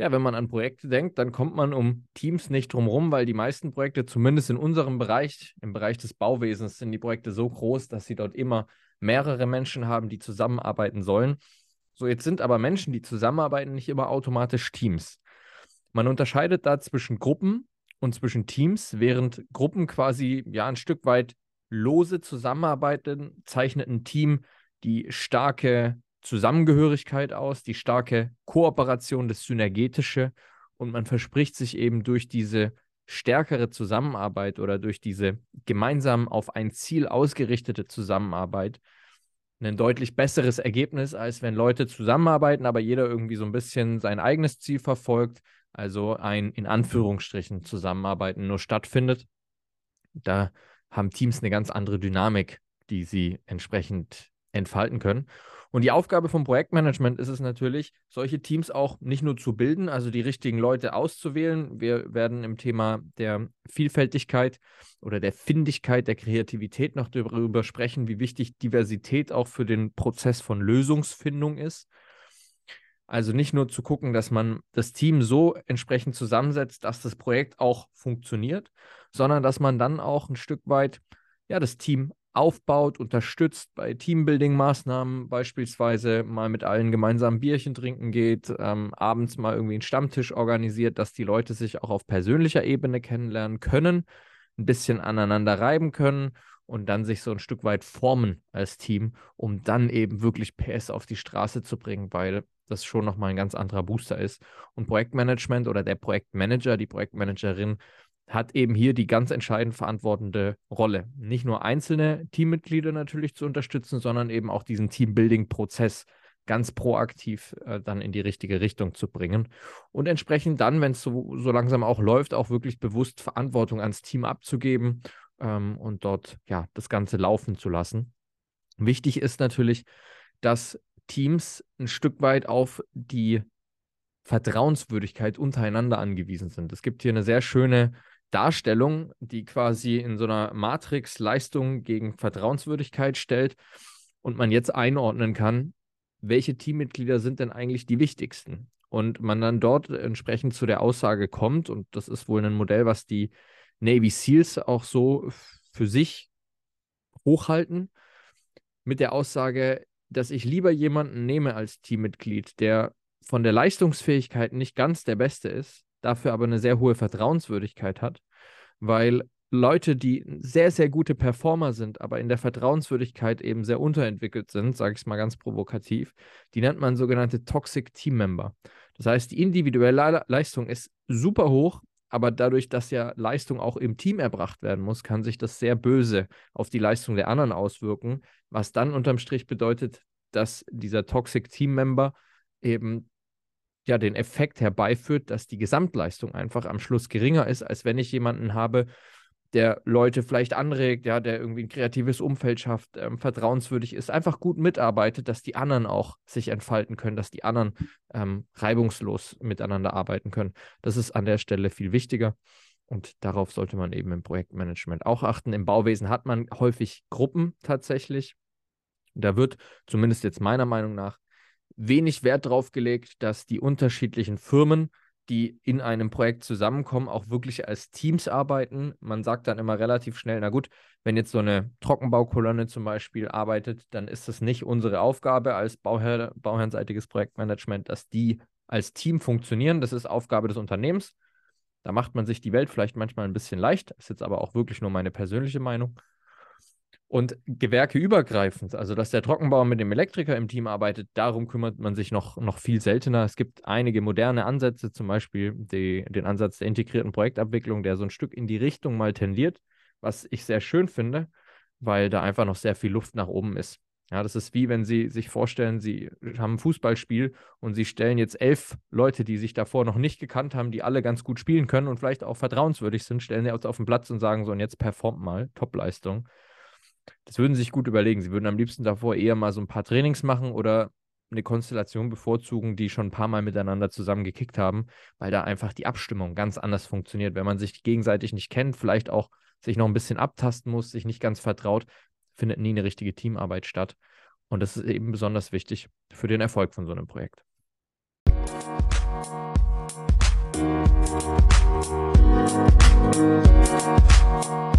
Ja, wenn man an Projekte denkt, dann kommt man um Teams nicht drum rum, weil die meisten Projekte, zumindest in unserem Bereich, im Bereich des Bauwesens, sind die Projekte so groß, dass sie dort immer mehrere Menschen haben, die zusammenarbeiten sollen. So, jetzt sind aber Menschen, die zusammenarbeiten, nicht immer automatisch Teams. Man unterscheidet da zwischen Gruppen und zwischen Teams, während Gruppen quasi ja ein Stück weit lose zusammenarbeiten, zeichnet ein Team die starke Zusammengehörigkeit aus, die starke Kooperation, das Synergetische und man verspricht sich eben durch diese stärkere Zusammenarbeit oder durch diese gemeinsam auf ein Ziel ausgerichtete Zusammenarbeit ein deutlich besseres Ergebnis, als wenn Leute zusammenarbeiten, aber jeder irgendwie so ein bisschen sein eigenes Ziel verfolgt, also ein in Anführungsstrichen Zusammenarbeiten nur stattfindet. Da haben Teams eine ganz andere Dynamik, die sie entsprechend entfalten können. Und die Aufgabe vom Projektmanagement ist es natürlich, solche Teams auch nicht nur zu bilden, also die richtigen Leute auszuwählen. Wir werden im Thema der Vielfältigkeit oder der Findigkeit, der Kreativität noch darüber sprechen, wie wichtig Diversität auch für den Prozess von Lösungsfindung ist. Also nicht nur zu gucken, dass man das Team so entsprechend zusammensetzt, dass das Projekt auch funktioniert, sondern dass man dann auch ein Stück weit ja, das Team aufbaut, unterstützt bei Teambuilding-Maßnahmen, beispielsweise mal mit allen gemeinsam Bierchen trinken geht, ähm, abends mal irgendwie einen Stammtisch organisiert, dass die Leute sich auch auf persönlicher Ebene kennenlernen können, ein bisschen aneinander reiben können und dann sich so ein Stück weit formen als Team, um dann eben wirklich PS auf die Straße zu bringen, weil das schon nochmal ein ganz anderer Booster ist. Und Projektmanagement oder der Projektmanager, die Projektmanagerin hat eben hier die ganz entscheidend verantwortende Rolle. Nicht nur einzelne Teammitglieder natürlich zu unterstützen, sondern eben auch diesen Teambuilding-Prozess ganz proaktiv äh, dann in die richtige Richtung zu bringen. Und entsprechend dann, wenn es so, so langsam auch läuft, auch wirklich bewusst Verantwortung ans Team abzugeben ähm, und dort ja das Ganze laufen zu lassen. Wichtig ist natürlich, dass Teams ein Stück weit auf die Vertrauenswürdigkeit untereinander angewiesen sind. Es gibt hier eine sehr schöne Darstellung, die quasi in so einer Matrix Leistung gegen Vertrauenswürdigkeit stellt und man jetzt einordnen kann, welche Teammitglieder sind denn eigentlich die wichtigsten? Und man dann dort entsprechend zu der Aussage kommt, und das ist wohl ein Modell, was die Navy SEALs auch so für sich hochhalten, mit der Aussage, dass ich lieber jemanden nehme als Teammitglied, der von der Leistungsfähigkeit nicht ganz der Beste ist, dafür aber eine sehr hohe Vertrauenswürdigkeit hat, weil Leute, die sehr, sehr gute Performer sind, aber in der Vertrauenswürdigkeit eben sehr unterentwickelt sind, sage ich es mal ganz provokativ, die nennt man sogenannte Toxic Team Member. Das heißt, die individuelle Leistung ist super hoch, aber dadurch, dass ja Leistung auch im Team erbracht werden muss, kann sich das sehr böse auf die Leistung der anderen auswirken, was dann unterm Strich bedeutet, dass dieser Toxic Team Member eben ja den Effekt herbeiführt, dass die Gesamtleistung einfach am Schluss geringer ist, als wenn ich jemanden habe, der Leute vielleicht anregt, ja, der irgendwie ein kreatives Umfeld schafft, ähm, vertrauenswürdig ist, einfach gut mitarbeitet, dass die anderen auch sich entfalten können, dass die anderen ähm, reibungslos miteinander arbeiten können. Das ist an der Stelle viel wichtiger. Und darauf sollte man eben im Projektmanagement auch achten. Im Bauwesen hat man häufig Gruppen tatsächlich. Da wird zumindest jetzt meiner Meinung nach wenig Wert darauf gelegt, dass die unterschiedlichen Firmen, die in einem Projekt zusammenkommen, auch wirklich als Teams arbeiten. Man sagt dann immer relativ schnell, na gut, wenn jetzt so eine Trockenbaukolonne zum Beispiel arbeitet, dann ist es nicht unsere Aufgabe als Bauherr, bauherrenseitiges Projektmanagement, dass die als Team funktionieren. Das ist Aufgabe des Unternehmens. Da macht man sich die Welt vielleicht manchmal ein bisschen leicht. Das ist jetzt aber auch wirklich nur meine persönliche Meinung. Und gewerkeübergreifend, also dass der Trockenbauer mit dem Elektriker im Team arbeitet, darum kümmert man sich noch, noch viel seltener. Es gibt einige moderne Ansätze, zum Beispiel die, den Ansatz der integrierten Projektabwicklung, der so ein Stück in die Richtung mal tendiert, was ich sehr schön finde, weil da einfach noch sehr viel Luft nach oben ist. Ja, das ist wie wenn Sie sich vorstellen, Sie haben ein Fußballspiel und Sie stellen jetzt elf Leute, die sich davor noch nicht gekannt haben, die alle ganz gut spielen können und vielleicht auch vertrauenswürdig sind, stellen Sie uns auf den Platz und sagen so, und jetzt performt mal, Topleistung das würden sie sich gut überlegen. Sie würden am liebsten davor eher mal so ein paar Trainings machen oder eine Konstellation bevorzugen, die schon ein paar Mal miteinander zusammen gekickt haben, weil da einfach die Abstimmung ganz anders funktioniert. Wenn man sich gegenseitig nicht kennt, vielleicht auch sich noch ein bisschen abtasten muss, sich nicht ganz vertraut, findet nie eine richtige Teamarbeit statt. Und das ist eben besonders wichtig für den Erfolg von so einem Projekt. Thank